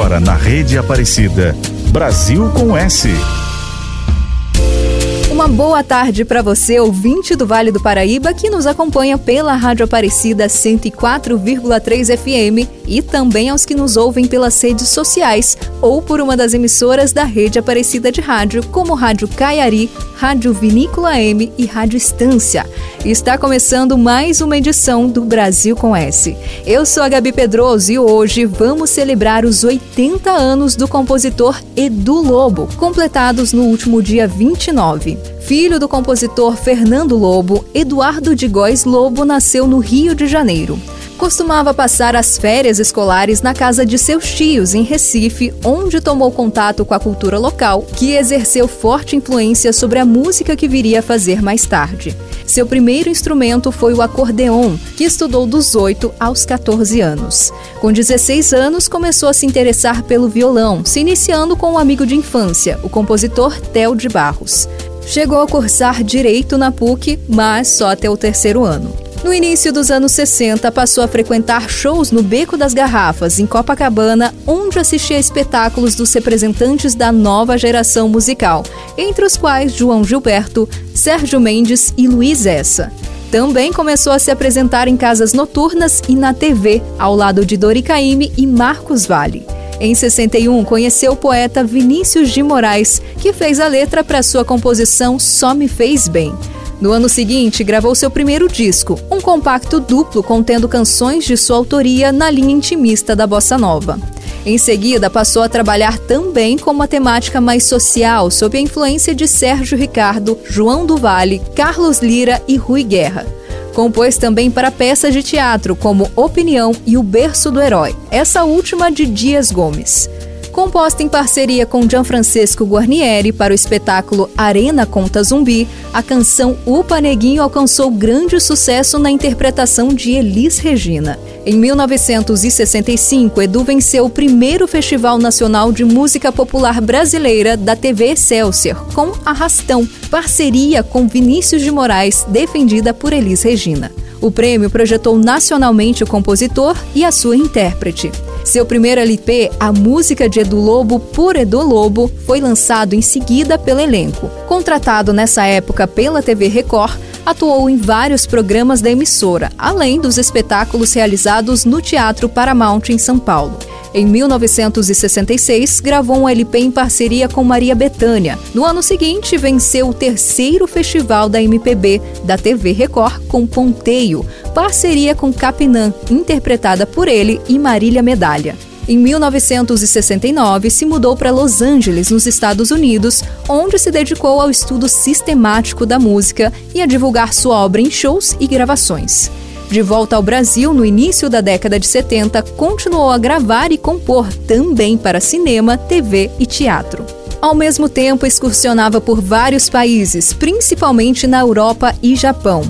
Agora na Rede Aparecida. Brasil com S. Uma boa tarde para você, ouvinte do Vale do Paraíba, que nos acompanha pela Rádio Aparecida 104,3 FM e também aos que nos ouvem pelas redes sociais ou por uma das emissoras da Rede Aparecida de Rádio, como Rádio Caiari, Rádio Vinícola M e Rádio Estância. Está começando mais uma edição do Brasil com S. Eu sou a Gabi Pedroso e hoje vamos celebrar os 80 anos do compositor Edu Lobo, completados no último dia 29. Filho do compositor Fernando Lobo, Eduardo de Góes Lobo nasceu no Rio de Janeiro. Costumava passar as férias escolares na casa de seus tios, em Recife, onde tomou contato com a cultura local, que exerceu forte influência sobre a música que viria a fazer mais tarde. Seu primeiro instrumento foi o acordeon, que estudou dos 8 aos 14 anos. Com 16 anos, começou a se interessar pelo violão, se iniciando com um amigo de infância, o compositor Theo de Barros. Chegou a cursar direito na PUC, mas só até o terceiro ano. No início dos anos 60, passou a frequentar shows no Beco das Garrafas, em Copacabana, onde assistia espetáculos dos representantes da nova geração musical, entre os quais João Gilberto, Sérgio Mendes e Luiz Essa. Também começou a se apresentar em casas noturnas e na TV, ao lado de Dori Caymmi e Marcos Vale. Em 61, conheceu o poeta Vinícius de Moraes, que fez a letra para sua composição Só Me Fez Bem. No ano seguinte, gravou seu primeiro disco, um compacto duplo contendo canções de sua autoria na linha intimista da bossa nova. Em seguida, passou a trabalhar também com uma temática mais social, sob a influência de Sérgio Ricardo, João do Vale, Carlos Lira e Rui Guerra. Compôs também para peças de teatro como Opinião e O Berço do Herói, essa última de Dias Gomes. Composta em parceria com Gianfrancesco Guarnieri para o espetáculo Arena Conta Zumbi, a canção Upa Neguinho alcançou grande sucesso na interpretação de Elis Regina. Em 1965, Edu venceu o primeiro Festival Nacional de Música Popular Brasileira da TV Excelsior, com Arrastão, parceria com Vinícius de Moraes, defendida por Elis Regina. O prêmio projetou nacionalmente o compositor e a sua intérprete. Seu primeiro LP, A Música de Edu Lobo por Edu Lobo, foi lançado em seguida pelo elenco. Contratado nessa época pela TV Record, atuou em vários programas da emissora, além dos espetáculos realizados no Teatro Paramount em São Paulo. Em 1966, gravou um LP em parceria com Maria Bethânia. No ano seguinte, venceu o terceiro festival da MPB da TV Record com Ponteio, parceria com Capinã, interpretada por ele e Marília Medalha. Em 1969, se mudou para Los Angeles, nos Estados Unidos, onde se dedicou ao estudo sistemático da música e a divulgar sua obra em shows e gravações. De volta ao Brasil no início da década de 70, continuou a gravar e compor também para cinema, TV e teatro. Ao mesmo tempo, excursionava por vários países, principalmente na Europa e Japão.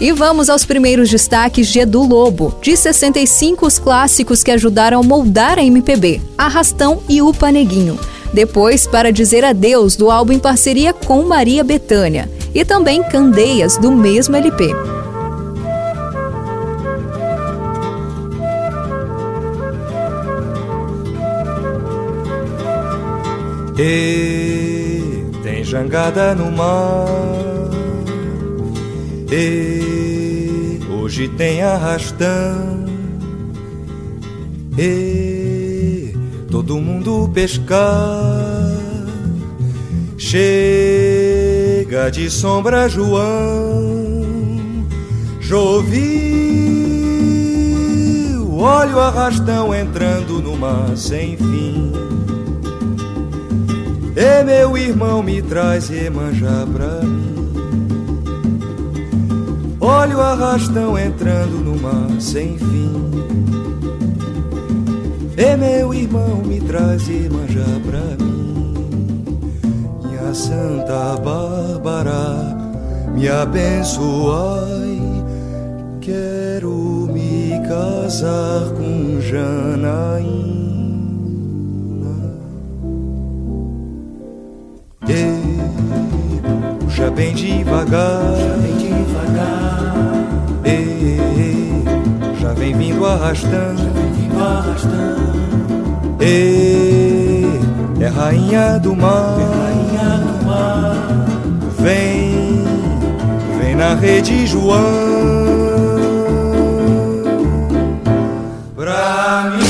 E vamos aos primeiros destaques de Edu Lobo. De 65, os clássicos que ajudaram a moldar a MPB: Arrastão e O Paneguinho. Depois, para dizer adeus, do álbum em parceria com Maria Bethânia. E também Candeias, do mesmo LP. E tem jangada no mar. E hoje tem arrastão. E todo mundo pescar. Chega de sombra, João. Choveu, olha o arrastão entrando no mar sem fim. E meu irmão me traz Iemanjá pra mim Olha o arrastão entrando no mar sem fim. E meu irmão me traz já pra mim. Minha Santa Bárbara, me abençoai. Quero me casar com Janaína. Puxa bem devagar, bem devagar. E já vem vindo arrastando, já vem vindo arrastando. E é rainha do mar, é rainha do mar. Vem, vem na rede João. Brasil,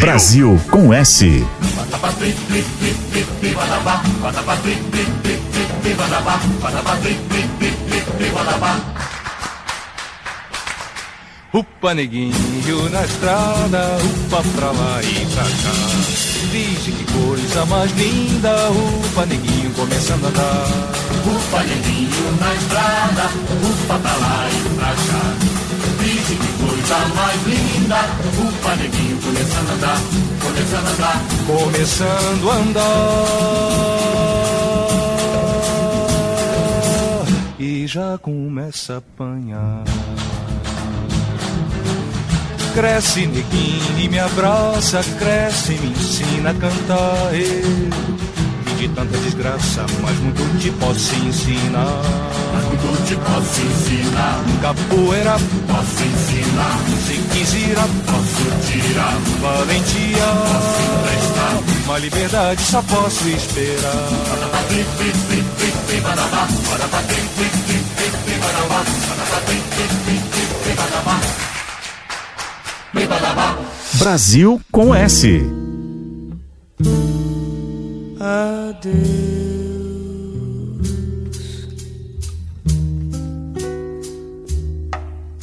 Brasil com S. Upa neguinho na estrada, upa pra lá e pra cá. Vixe que coisa mais linda, upa neguinho começando a andar. Upa neguinho na estrada, upa pra lá e pra cá. Coisa mais linda O paneguinho começando a andar Começando a andar. Começando a andar. E já começa a apanhar. Cresce neguinho e me abraça Cresce me ensina a cantar de tanta desgraça, mas muito te posso ensinar. Mas muito te posso ensinar. Capoeira posso ensinar. Se quiser, posso tirar. Valentia posso emprestar. Uma liberdade só posso esperar. Brasil com S. Adeus.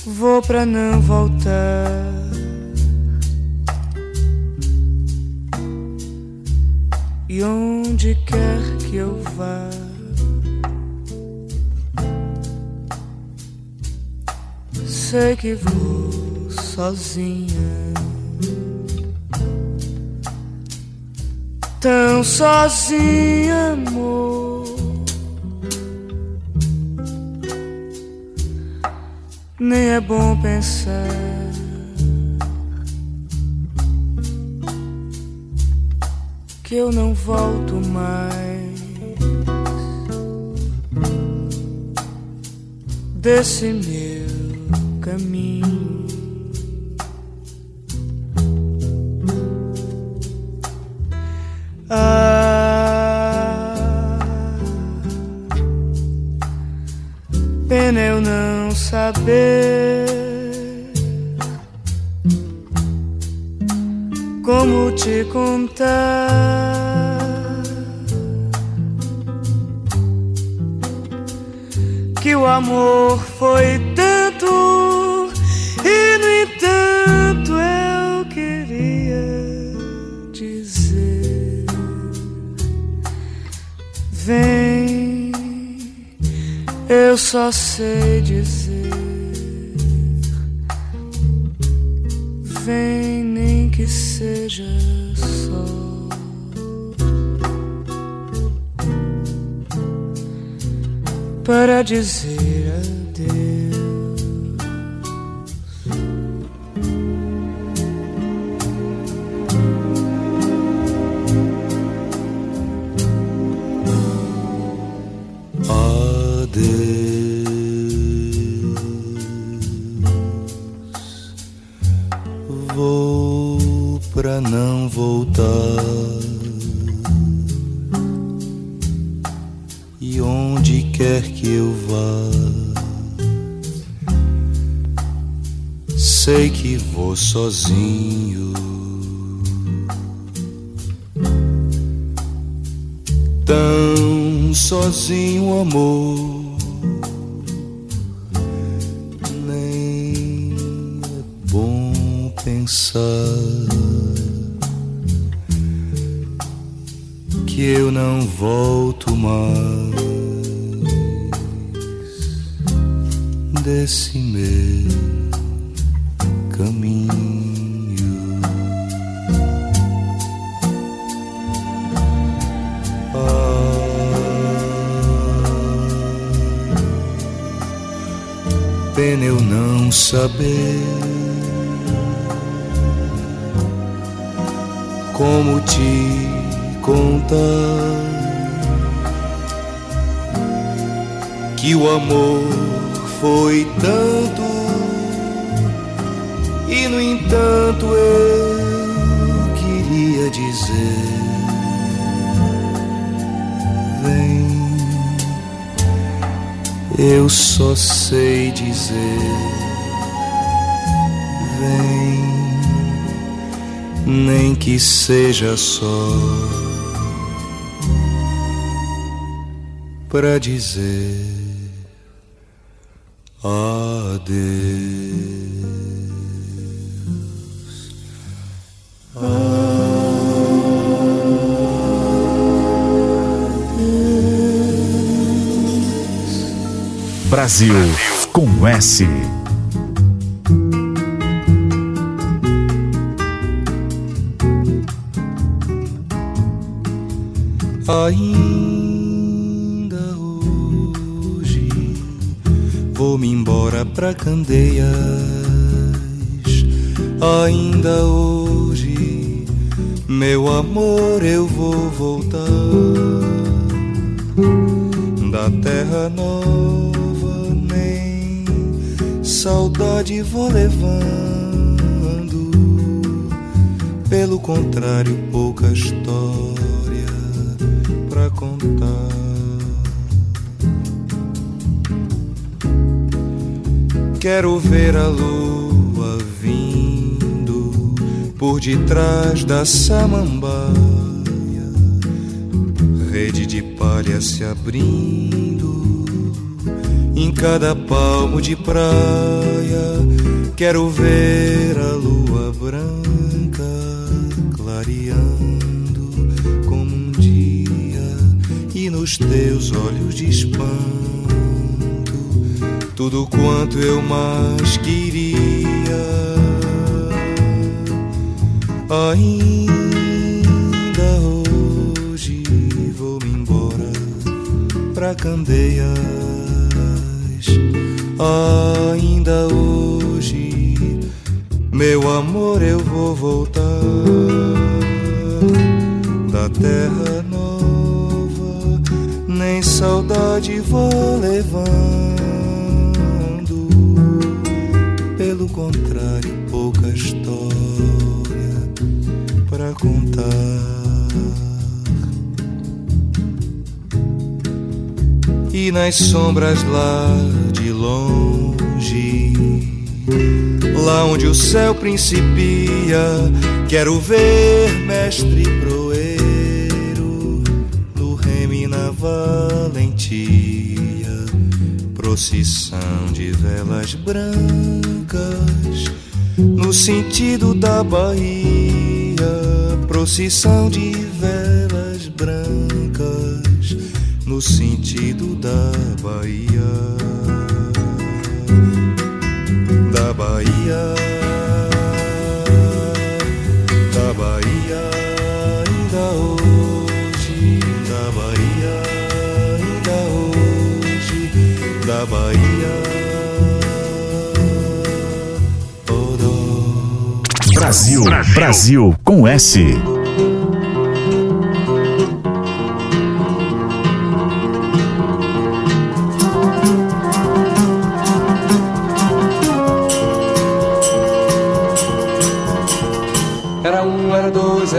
Vou pra não voltar. E onde quer que eu vá, sei que vou sozinha. Tão sozinha, amor. Nem é bom pensar que eu não volto mais desse meu caminho. Saber como te contar que o amor foi tanto e no entanto eu queria Vem, eu só sei dizer. Vem, nem que seja só. Para dizer sozinho. Tão sozinho, amor que eu não volto mais desse meu saber como te contar que o amor foi tanto e no entanto eu queria dizer vem eu só sei dizer nem que seja só para dizer adeus. Brasil com S. Ainda hoje vou-me embora pra Candeias. Ainda hoje, meu amor, eu vou voltar da terra nova, nem saudade vou levando. Pelo contrário, pouca história pra Quero ver a lua vindo por detrás da samambaia, rede de palha se abrindo em cada palmo de praia. Quero ver a lua branca nos teus olhos de espanto tudo quanto eu mais queria. Ainda hoje vou-me embora pra Candeias. Ainda hoje, meu amor, eu vou voltar da terra nem saudade vou levando. Pelo contrário, pouca história para contar. E nas sombras lá de longe, lá onde o céu principia, quero ver mestre proer valentia, procissão de velas brancas, no sentido da Bahia, procissão de velas brancas, no sentido da Bahia, Brasil, Brasil, Brasil com S.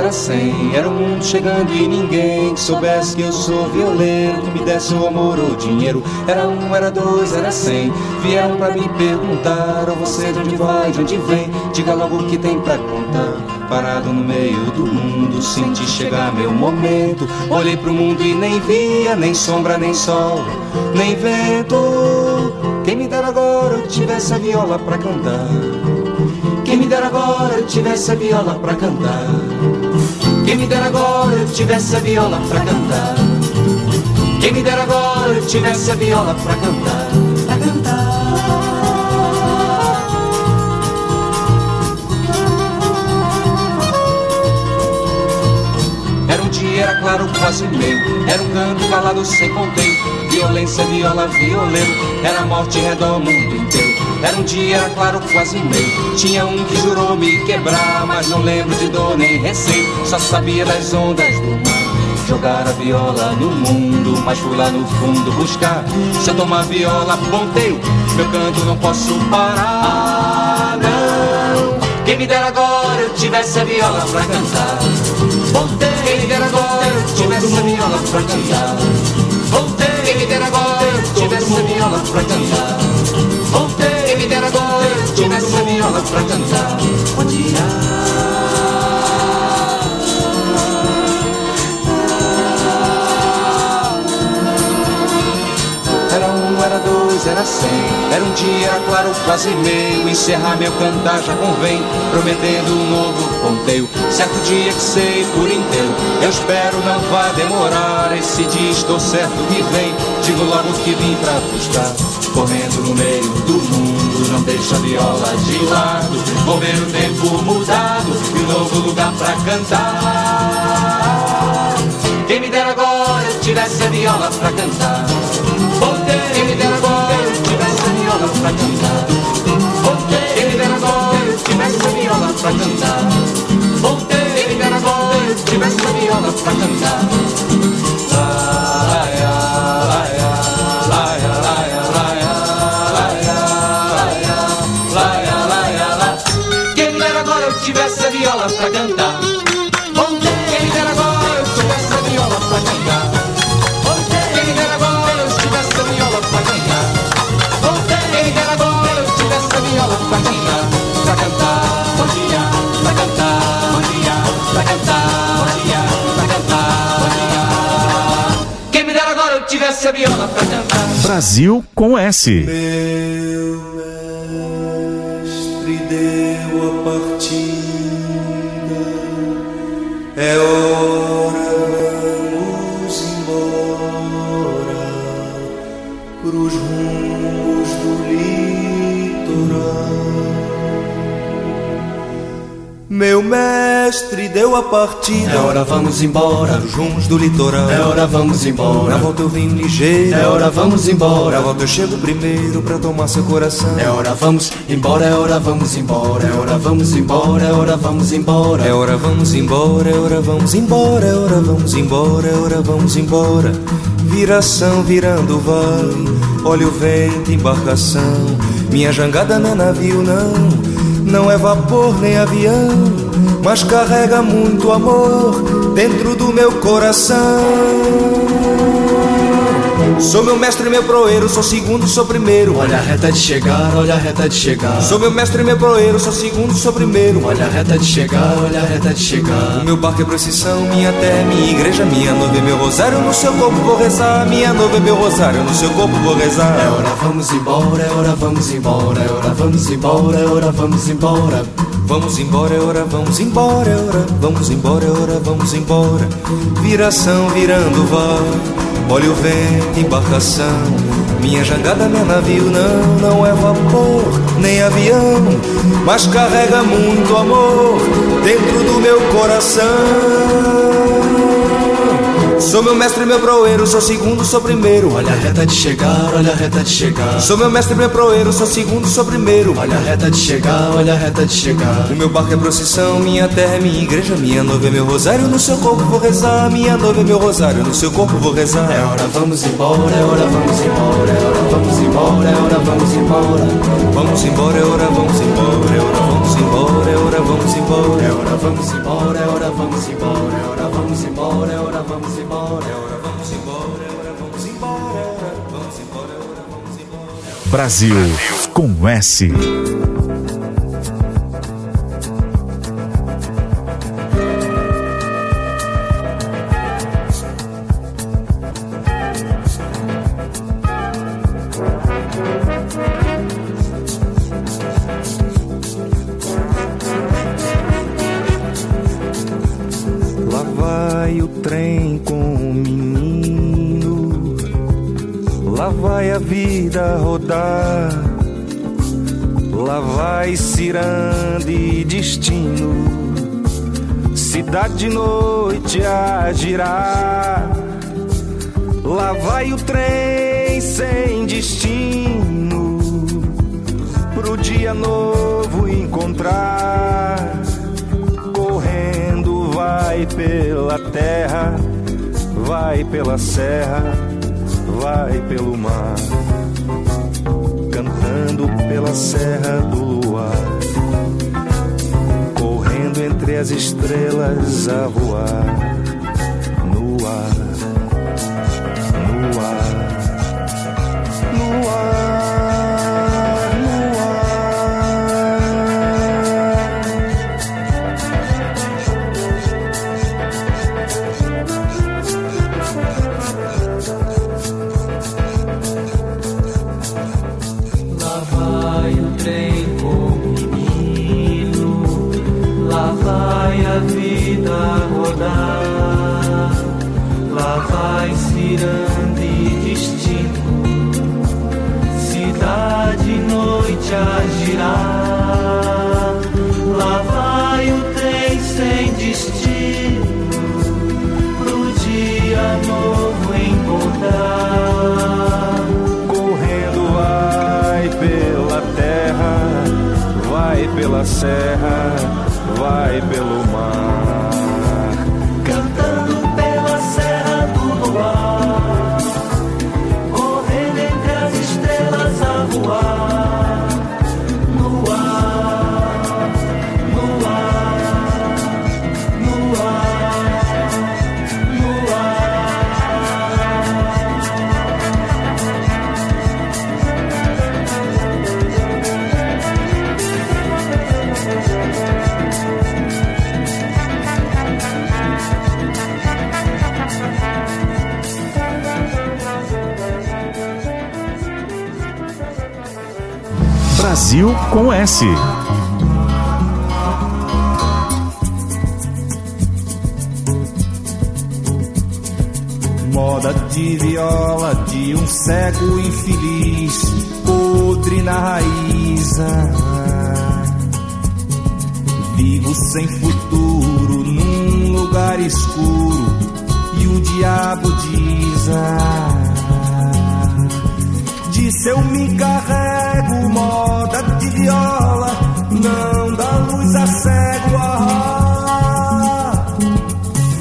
era cem. Era o mundo chegando e ninguém que soubesse que eu sou violeiro, que me desse o amor ou dinheiro. Era um, era dois, era cem. Vieram pra me perguntar: Ou você de onde vai, de onde vem? Diga logo o que tem pra contar. Parado no meio do mundo, senti chegar meu momento. Olhei pro mundo e nem via, nem sombra, nem sol, nem vento. Quem me dera agora eu tivesse a viola pra cantar. Quem me dera agora eu tivesse a viola pra cantar. Quem me dera agora eu tivesse a viola pra cantar. Quem me dera agora eu tivesse a viola pra cantar. Pra cantar. Era um claro, quase meio. Era um canto calado sem conteúdo. Violência, viola, violeiro. Era morte redor o mundo inteiro. Era um dia, claro, quase meio. Tinha um que jurou me quebrar, mas não lembro de dor nem receio. Só sabia das ondas do mar. Jogar a viola no mundo, mas fui lá no fundo buscar. Se eu tomar viola, ponteio, meu canto não posso parar. Não, quem me dera agora eu tivesse a viola pra cantar. Ponteio, quem me dera agora eu tivesse a viola pra cantar. Ponteio, quem me dera agora eu tivesse a viola pra cantar. Quem me dera gosto nessa viola pra cantar. Onde há dois, era cem. Era um dia, claro, quase meio. Encerrar meu cantar já convém, prometendo um novo ponteio. Certo dia que sei por inteiro. Eu espero não vá demorar. Esse dia estou certo que vem. Digo logo que vim pra buscar. Correndo no meio do mundo, não deixa a viola de lado. Vou ver o tempo mudado e um novo lugar pra cantar. Quem me dera agora eu tivesse a viola pra cantar. Brasil com S. partida. É hora, vamos embora. Rumos do litoral. É hora, vamos Na embora. volta eu vim ligeiro. É hora, vamos Na embora. volta eu chego primeiro pra tomar seu coração. É hora, vamos embora. É hora, vamos embora. É hora, vamos embora. É hora, vamos embora. É hora, vamos embora, é hora, vamos embora, é hora, vamos embora, é hora, vamos embora. Viração virando vai, olha o vento, embarcação. Minha jangada não é navio, não, não é vapor nem avião, mas carrega muito amor dentro do meu coração. Sou meu mestre, meu proeiro, sou segundo, sou primeiro. Olha a reta de chegar, olha a reta de chegar. Sou meu mestre, meu proeiro, sou segundo, sou primeiro. Olha a reta de chegar, olha a reta de chegar. O meu barco é procissão, minha terra, minha igreja, minha noiva é meu rosário, no seu corpo vou rezar. Minha noiva é meu rosário, no seu corpo vou rezar. É hora, vamos embora. É hora, vamos embora. É hora, vamos embora. É hora, vamos embora. Vamos embora, é hora, vamos embora, é hora, vamos embora, é hora, vamos embora. Viração virando vai, olha o vento, embarcação. Minha jangada é navio, não, não é vapor, nem avião, mas carrega muito amor dentro do meu coração. Sou meu mestre, meu proeiro, sou segundo, sou primeiro. Olha a reta de chegar, olha a reta de chegar. Sou meu mestre, meu proeiro, sou segundo, sou primeiro. Olha a reta de chegar, olha a reta de chegar. O meu barco é procissão, minha terra é minha igreja, minha noiva é meu rosário, no seu corpo vou rezar. Minha noiva é meu rosário, no seu corpo vou rezar. É hora, vamos embora, é hora, vamos embora, é hora, vamos embora, é hora, vamos embora. Vamos embora, é hora, vamos embora, é hora, vamos embora, é hora, vamos embora. É hora, vamos embora vamos embora, é vamos embora, é vamos embora, é vamos embora, é vamos embora, é vamos embora. Brasil com S. de noite a girar. Lá vai o trem sem destino, pro dia novo encontrar. Correndo vai pela terra, vai pela serra, vai pelo mar. Cantando pela serra do luar entre as estrelas a voar pela S. Moda de viola de um cego infeliz, podre na raiz. Vivo sem futuro num lugar escuro e o diabo diz. Ah, Disse eu me carrego, moda de viola, não dá luz a cego. Ah,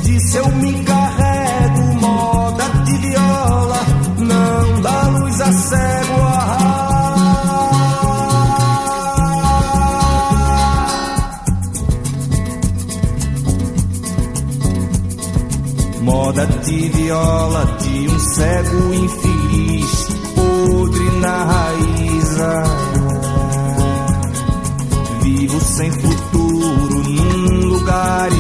disse eu me carrego, moda de viola, não dá luz a cego. Ah, moda de viola de um cego infeliz raiz. Vivo sem futuro num lugar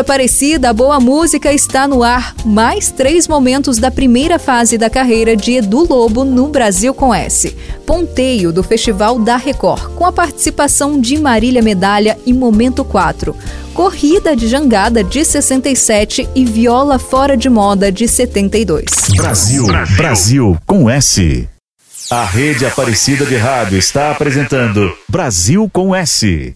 Aparecida, a boa música está no ar. Mais três momentos da primeira fase da carreira de Edu Lobo no Brasil com S. Ponteio do Festival da Record, com a participação de Marília Medalha e Momento 4. Corrida de Jangada de 67 e Viola Fora de Moda de 72. Brasil, Brasil com S. A rede Aparecida de Rádio está apresentando Brasil com S.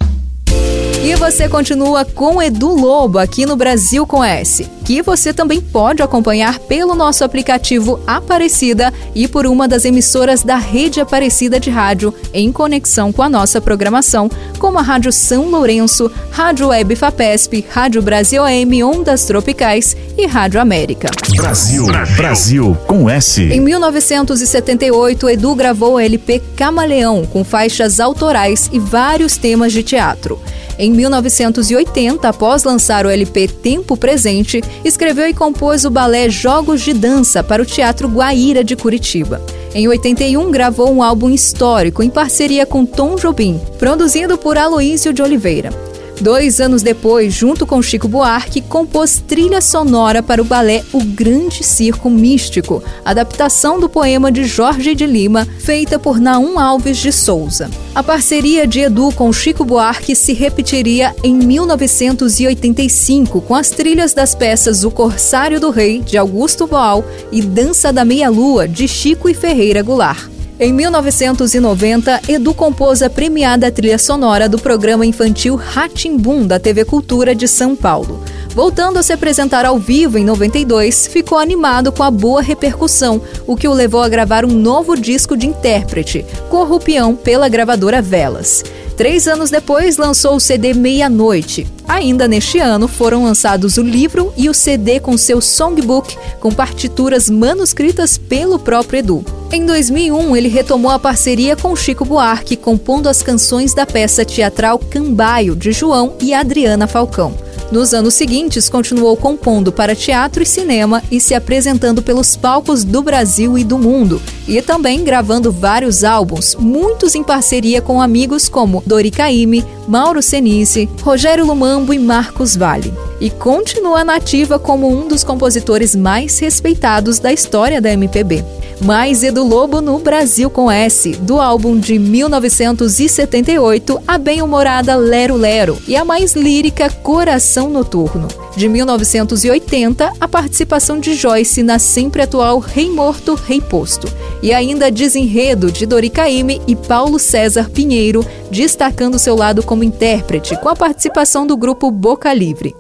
E você continua com Edu Lobo aqui no Brasil com S, que você também pode acompanhar pelo nosso aplicativo Aparecida e por uma das emissoras da rede Aparecida de rádio em conexão com a nossa programação, como a Rádio São Lourenço, Rádio Web Fapesp, Rádio Brasil AM Ondas Tropicais e Rádio América. Brasil, Brasil com S. Em 1978, Edu gravou o LP Camaleão, com faixas autorais e vários temas de teatro. Em 1980, após lançar o LP Tempo Presente, escreveu e compôs o balé Jogos de Dança para o Teatro Guaíra de Curitiba. Em 81, gravou um álbum histórico em parceria com Tom Jobim, produzido por Aloísio de Oliveira. Dois anos depois, junto com Chico Buarque, compôs trilha sonora para o balé O Grande Circo Místico, adaptação do poema de Jorge de Lima, feita por Naum Alves de Souza. A parceria de Edu com Chico Buarque se repetiria em 1985 com as trilhas das peças O Corsário do Rei, de Augusto Boal, e Dança da Meia-Lua, de Chico e Ferreira Goulart. Em 1990, Edu compôs a premiada trilha sonora do programa infantil Ratimbum da TV Cultura de São Paulo. Voltando a se apresentar ao vivo em 92, ficou animado com a boa repercussão, o que o levou a gravar um novo disco de intérprete, Corrupião, pela gravadora Velas. Três anos depois, lançou o CD Meia-Noite. Ainda neste ano, foram lançados o livro e o CD com seu songbook, com partituras manuscritas pelo próprio Edu. Em 2001, ele retomou a parceria com Chico Buarque, compondo as canções da peça teatral Cambaio, de João e Adriana Falcão. Nos anos seguintes, continuou compondo para teatro e cinema e se apresentando pelos palcos do Brasil e do mundo, e também gravando vários álbuns, muitos em parceria com amigos como Dori Caymmi, Mauro Senise, Rogério Lumambo e Marcos Vale. E continua nativa como um dos compositores mais respeitados da história da MPB. Mais Edu Lobo no Brasil com S, do álbum de 1978, a bem-humorada Lero Lero e a mais lírica Coração Noturno. De 1980, a participação de Joyce na sempre atual Rei Morto, Rei Posto. E ainda Desenredo, de Dori Caymmi e Paulo César Pinheiro, destacando seu lado como intérprete, com a participação do grupo Boca Livre.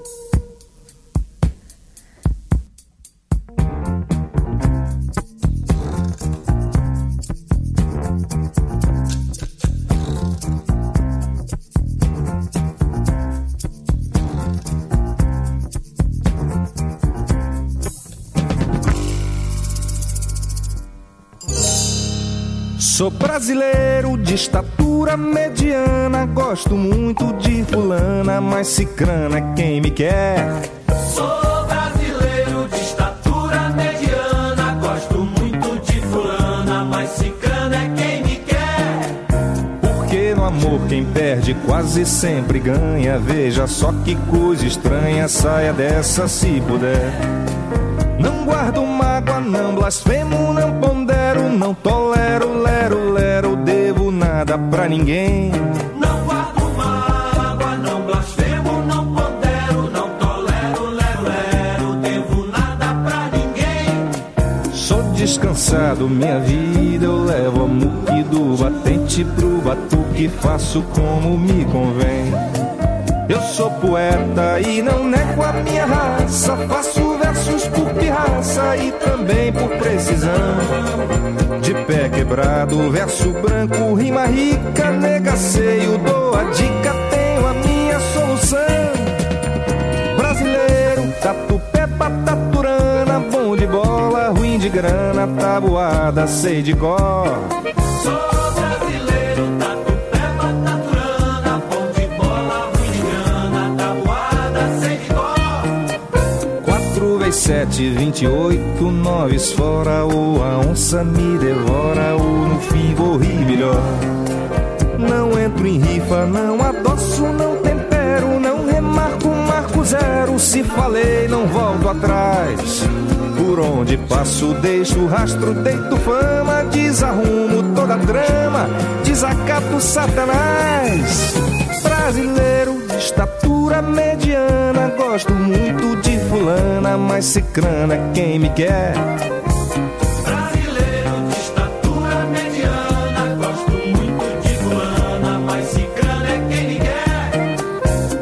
Sou brasileiro de estatura mediana, gosto muito de fulana, mas cicrana é quem me quer. Sou brasileiro de estatura mediana, gosto muito de fulana, mas cicrana é quem me quer. Porque no amor quem perde quase sempre ganha. Veja só que coisa estranha, saia dessa se puder. Não guardo mágoa, não blasfemo, não pondero, não tolero, lero, lero, devo nada pra ninguém. Não guardo mágoa, não blasfemo, não pondero, não tolero, lero, lero, devo nada pra ninguém. Sou descansado, minha vida eu levo a muque do batente pro batuque, faço como me convém. Eu sou poeta e não nego a minha raça, faço versos por pirraça e também por precisão. De pé quebrado, verso branco, rima rica, negaceio, dou a dica, tenho a minha solução. Brasileiro, tatupe, bataturana, bom de bola, ruim de grana, tabuada, sei de cor. 4 vezes 7, 28, noves fora, ou a onça me devora, ou no fim vou rir melhor. Não entro em rifa, não adoço, não tempero, não remarco, marco zero. Se falei, não volto atrás. Por onde passo, deixo rastro, deito fama, desarrumo toda a trama, desacato Satanás. Brasileiro de estatura mediana, gosto muito de fulana, mas cicrana é quem me quer. Brasileiro de estatura mediana, gosto muito de fulana, mas cicrana é quem me quer.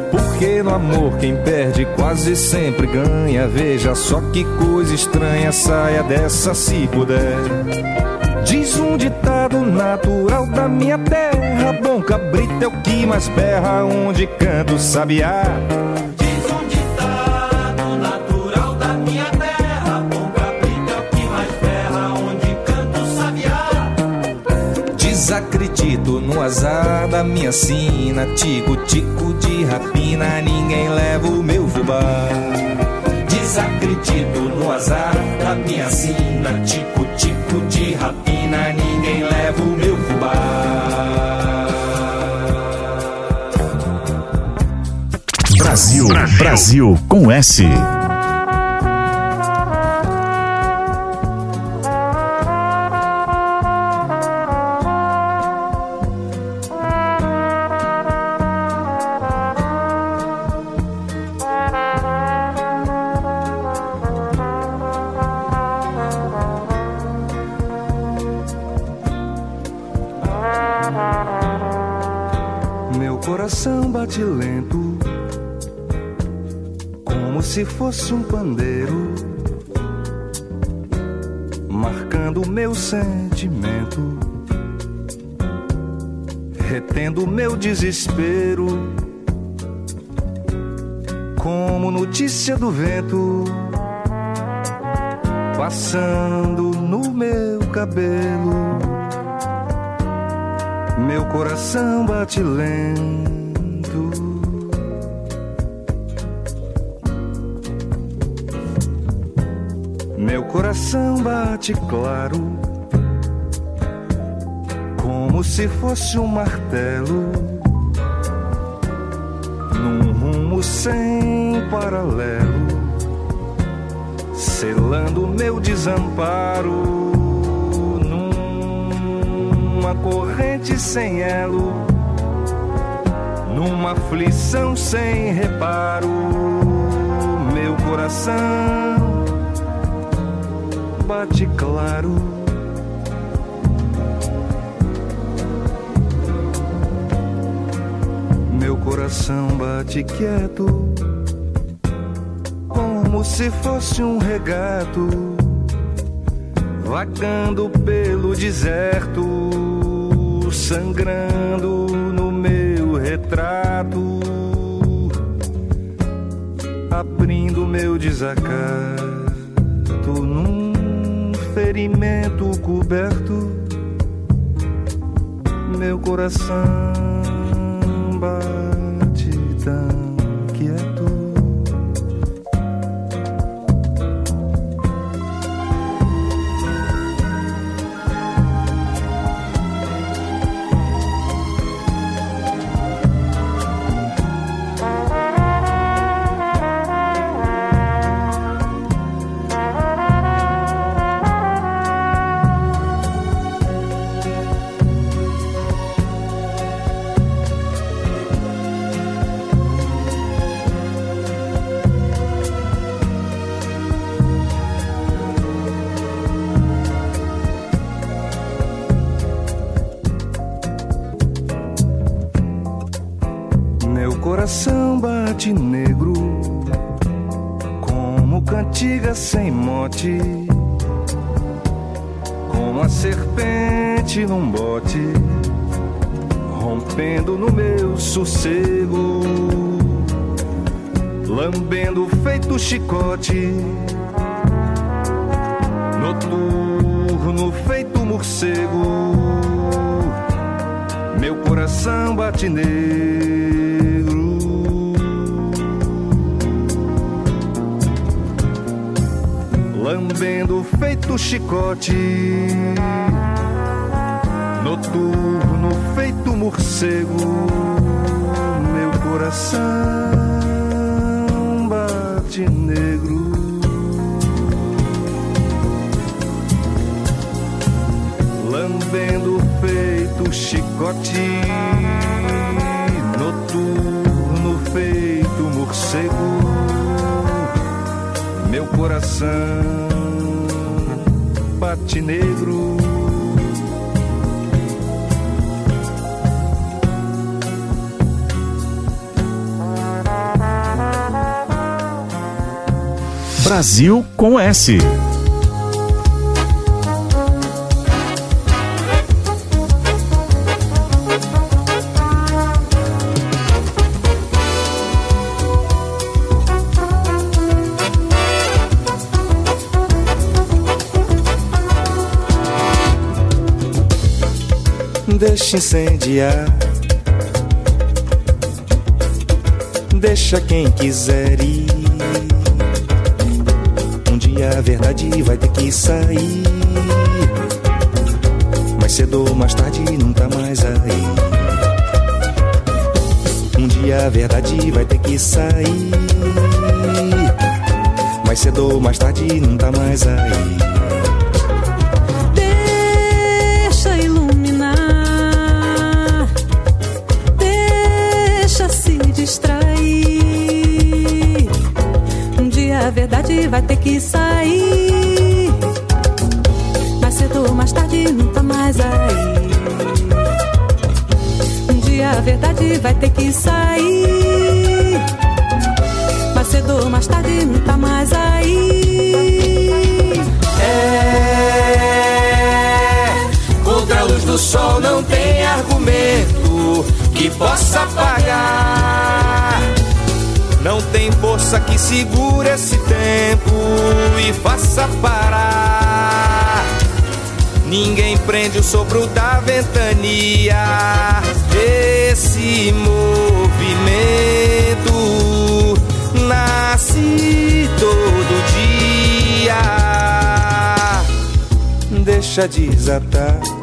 Porque no amor quem perde quase sempre ganha. Veja só que coisa estranha, saia dessa se puder. Diz um ditado natural da minha terra: Bom cabrito é o que mais berra, onde canta o sabiá. Diz um ditado natural da minha terra, bom cabrito é o que mais berra, onde canta o sabiá. Desacredito no azar da minha sina, tico-tico de rapina, ninguém leva o meu fubá. Desacredito no azar da minha sina, tico-tico de rapina, ninguém leva o meu fubá. Brasil, Brasil com S. fosse um pandeiro, marcando meu sentimento, retendo meu desespero, como notícia do vento, passando no meu cabelo. Meu coração bate lento. Meu coração bate claro, como se fosse um martelo, num rumo sem paralelo, selando meu desamparo numa corrente sem elo, numa aflição sem reparo, meu coração bate claro. Meu coração bate quieto, como se fosse um regato, vagando pelo deserto sangrando no meu retrato, abrindo meu desacato num ferimento coberto. Meu coração bate chicote, Noturno feito morcego, meu coração bate negro. Lambendo feito chicote, noturno feito morcego, meu coração chicote, noturno feito morcego, meu coração bate negro. Brasil com S. Deixa incendiar. Deixa quem quiser ir. Um dia a verdade vai ter que sair. Mais cedo ou mais tarde, nunca mais aí. Um dia a verdade vai ter que sair. Mais cedo ou mais tarde, nunca mais aí. Verdade vai ter que sair. Mais cedo ou mais tarde, nunca mais aí. Um dia a verdade vai ter que sair. Mais cedo ou mais tarde, nunca mais aí. É, contra a luz do sol não tem argumento que possa apagar. Não tem força que segure esse tempo e faça parar. Ninguém prende o sopro da ventania. Esse movimento nasce todo dia. Deixa desatar.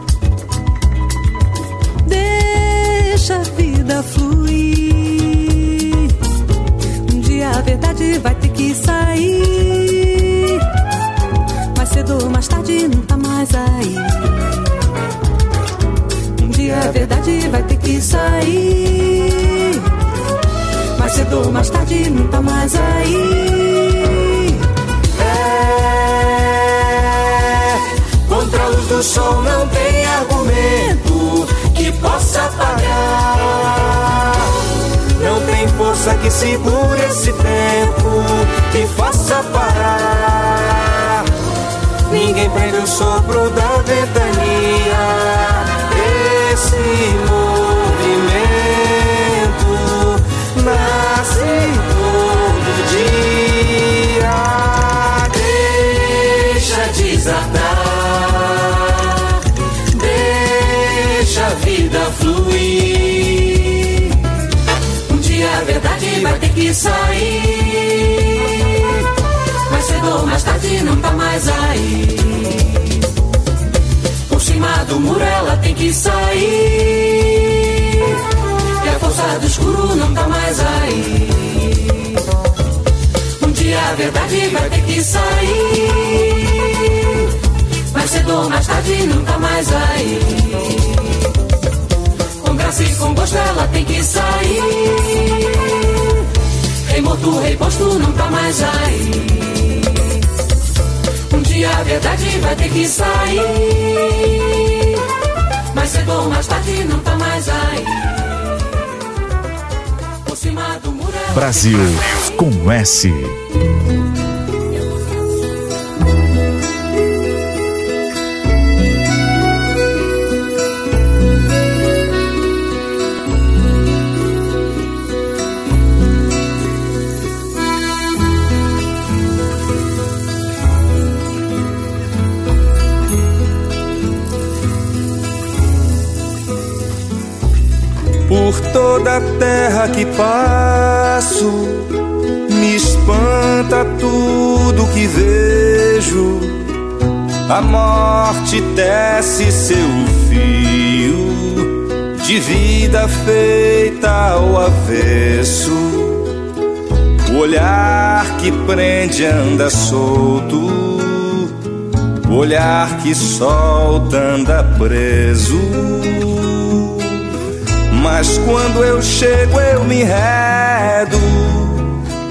Verdade vai ter que sair. Mais cedo ou mais tarde, nunca mais aí. Um dia a verdade vai ter que sair. Mais cedo ou mais tarde, nunca mais aí. É, contra a luz do sol não tem argumento que possa apagar. Não tem força que segure esse tempo e faça parar. Ninguém prende o sopro da ventania. Esse vai ter que sair. Mais cedo ou mais tarde não tá mais aí. Por cima do muro ela tem que sair. E a força do escuro não tá mais aí. Um dia a verdade vai ter que sair. Mais cedo ou mais tarde nunca mais aí. Com graça e com gosto ela tem que sair. Rei posto nunca mais aí. Um dia a verdade vai ter que sair. Mais cedo ou mais tarde nunca mais aí. Por cima do muro ela Brasil com S. toda terra que passo, me espanta tudo que vejo. A morte tece seu fio de vida feita ao avesso. O olhar que prende anda solto, o olhar que solta anda preso. Mas quando eu chego, eu me redo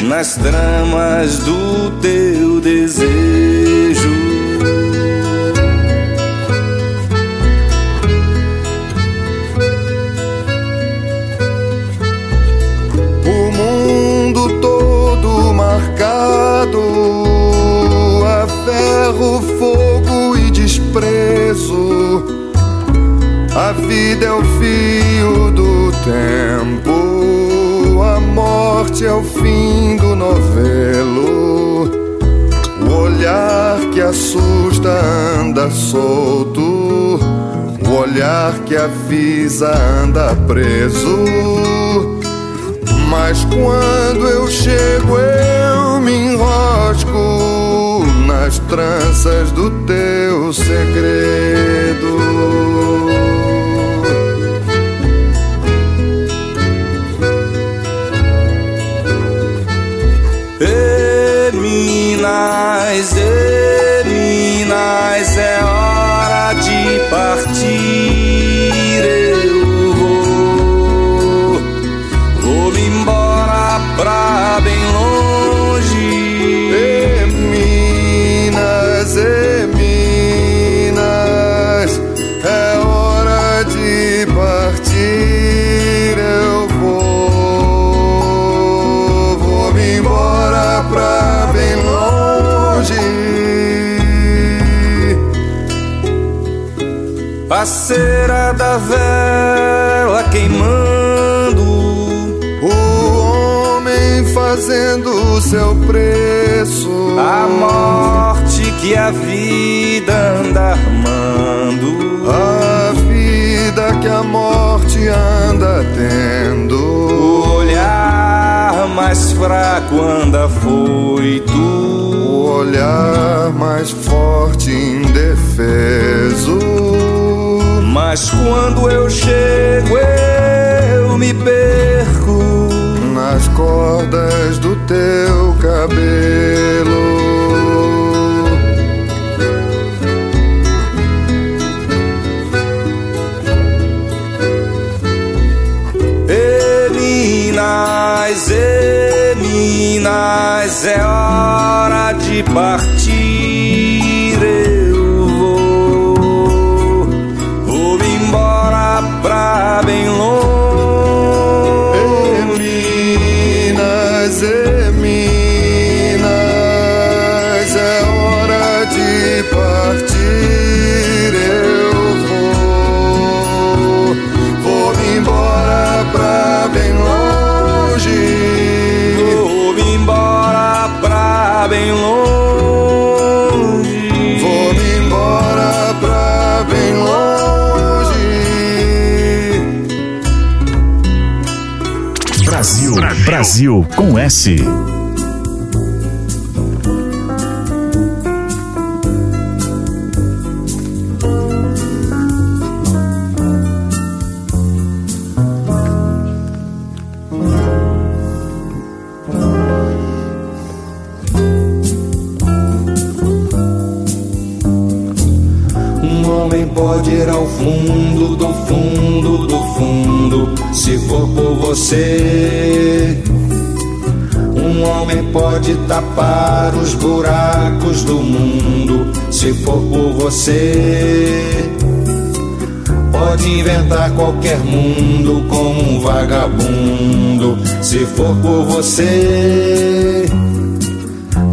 nas tramas do teu desejo. O mundo todo marcado a ferro, fogo e desprezo. A vida é o fio do tempo, a morte é o fim do novelo. O olhar que assusta anda solto, o olhar que avisa anda preso. Mas quando eu chego, eu me enrosco nas tranças do teu segredo. Cera da vela queimando. O homem fazendo seu preço. A morte que a vida anda armando. A vida que a morte anda tendo. O olhar mais fraco anda foito. O olhar mais forte, indefeso. Mas quando eu chego, eu me perco. Nas cordas Brasil com S. Pode ir ao fundo do fundo do fundo, se for por você. Um homem pode tapar os buracos do mundo, se for por você. Pode inventar qualquer mundo como um vagabundo, se for por você.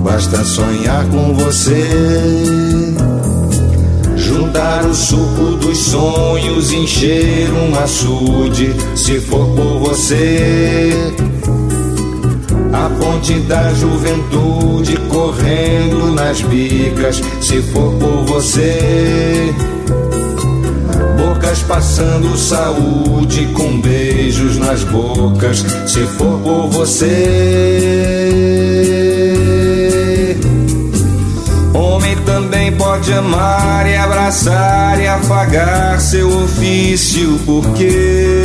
Basta sonhar com você. Juntar o suco dos sonhos, encher um açude, se for por você. A ponte da juventude correndo nas bicas, se for por você. Boca Transpassando saúde com beijos nas bocas, se for por você. Homem também pode amar e abraçar e afagar seu ofício, porque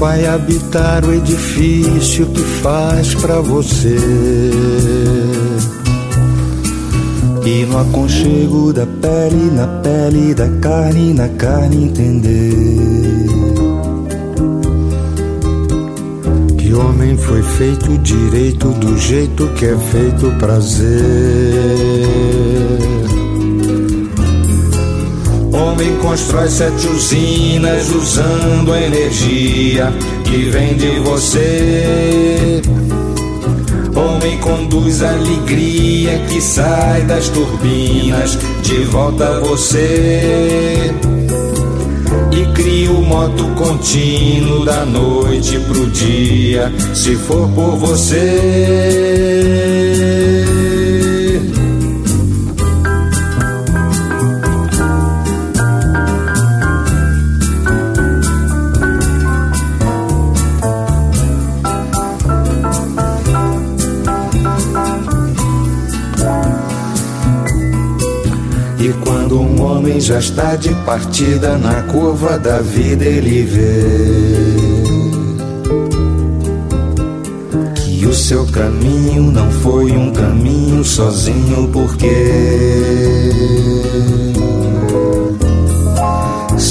vai habitar o edifício que faz pra você. E no aconchego da pele, na pele da carne, na carne entender que homem foi feito direito do jeito que é feito prazer. Homem constrói sete usinas usando a energia que vem de você. Homem conduz a alegria que sai das turbinas de volta a você. E cria o moto contínuo da noite pro dia, se for por você. Já está de partida na curva da vida, ele vê que o seu caminho não foi um caminho sozinho, porque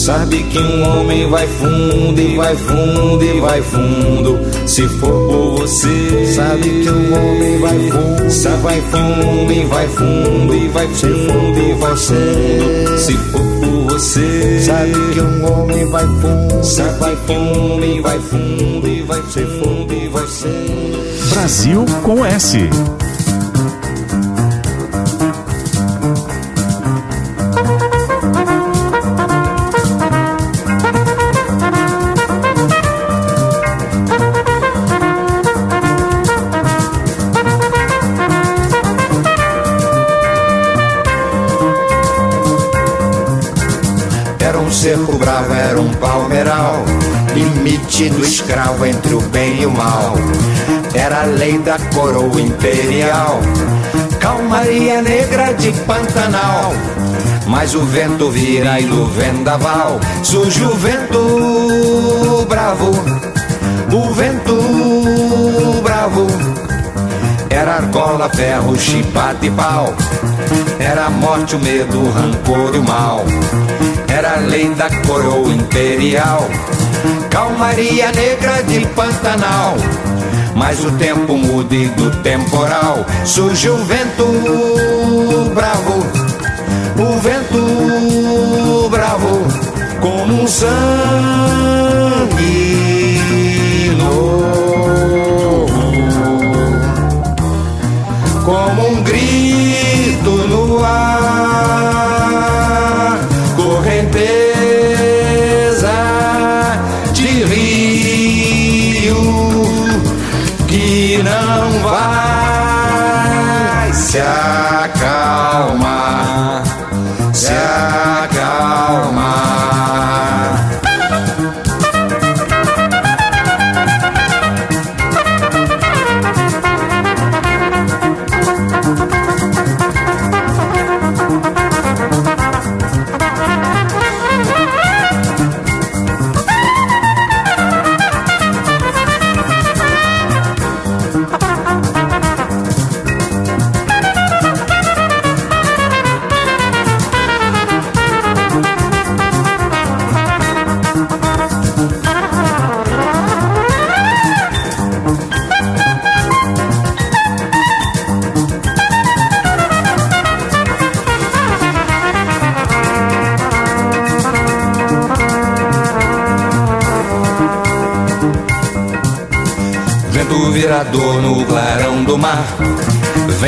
sabe que um homem vai fundo e vai fundo e vai fundo. Se for por você, sabe que um homem vai fundo, sabe vai fundo e vai fundo e vai fundo e vai fundo. Se for por você, sabe que um homem vai fundo, sabe vai fundo e vai fundo e vai fundo e vai ser. Brasil com S. era um palmeiral, limite do escravo entre o bem e o mal. Era a lei da coroa imperial, calmaria negra de Pantanal. Mas o vento vira e no vendaval surge o vento bravo, o vento bravo. Era argola, ferro, chipata e pau. Era a morte, o medo, o rancor e o mal. Era lei da coroa imperial. Calmaria negra de Pantanal. Mas o tempo muda e do temporal surge o vento bravo. O vento bravo como um sangue novo como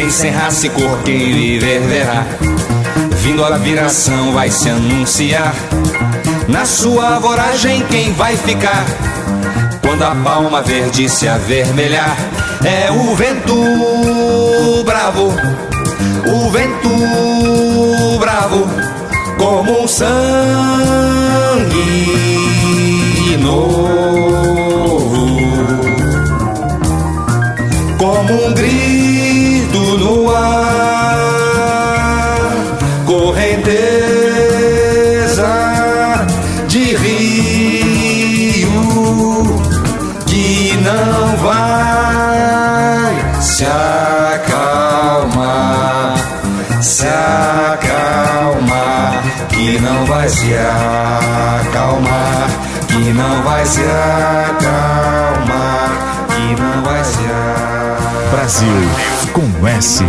Vem sem raça e cor que viver verá Vindo a viração vai se anunciar. Na sua voragem quem vai ficar? Quando a palma verde se avermelhar É o vento bravo. O vento bravo como um sangue novo, como um grito correnteza de rio que não vai se acalmar, se acalmar, que não vai se acalmar, que não vai se acalmar, que não vai se acalmar. Brasil com S.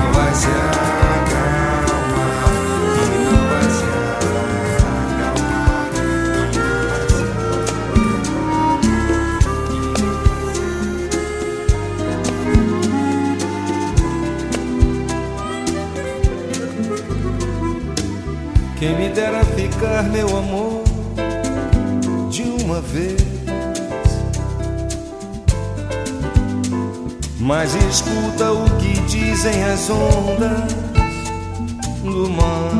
Mas escuta o que dizem as ondas do mar.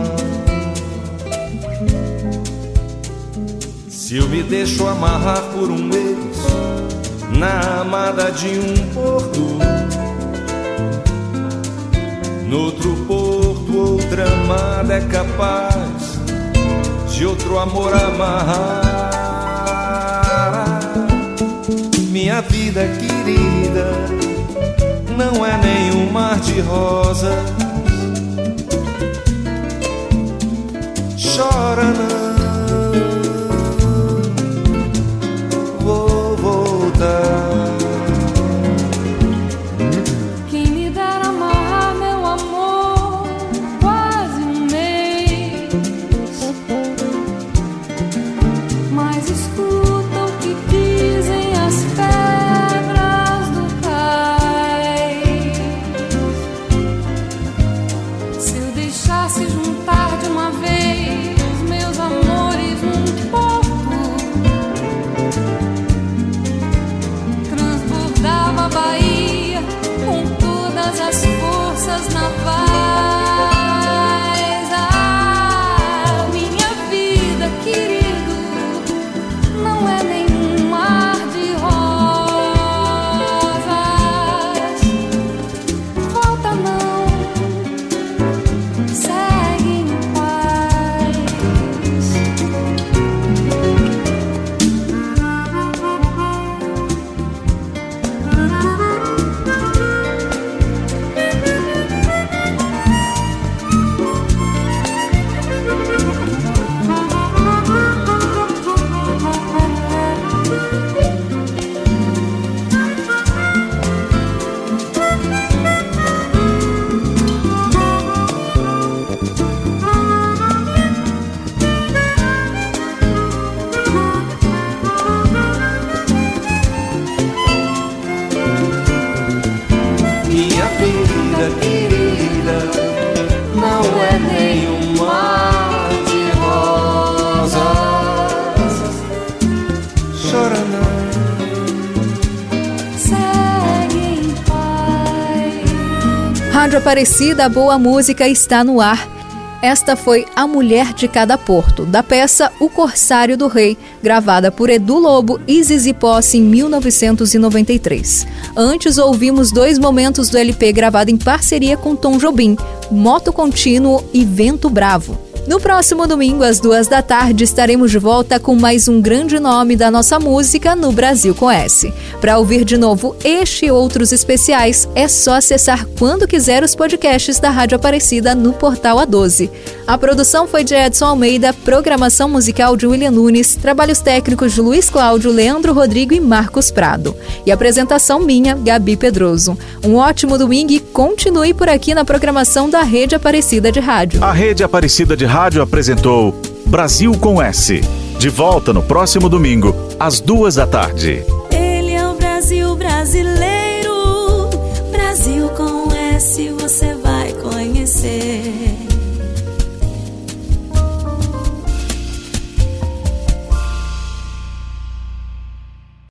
Se eu me deixo amarrar por um mês na amada de um porto, Noutro porto, outra amada é capaz de outro amor amarrar. Minha vida querida não é nenhum mar de rosas. Chora não, Aparecida, a boa música está no ar. Esta foi A Mulher de Cada Porto, da peça O Corsário do Rei, gravada por Edu Lobo e Zizi Posse em 1993. Antes ouvimos dois momentos do LP gravado em parceria com Tom Jobim, Moto Contínuo e Vento Bravo. No próximo domingo, às duas da tarde, estaremos de volta com mais um grande nome da nossa música no Brasil com S. Para ouvir de novo este e outros especiais, é só acessar quando quiser os podcasts da Rádio Aparecida no portal A12. A produção foi de Edson Almeida, programação musical de William Nunes, trabalhos técnicos de Luiz Cláudio, Leandro Rodrigo e Marcos Prado. E apresentação minha, Gabi Pedroso. Um ótimo domingo e continue por aqui na programação da Rede Aparecida de Rádio. A Rede Aparecida de Rádio apresentou Brasil com S. De volta no próximo domingo, às duas da tarde.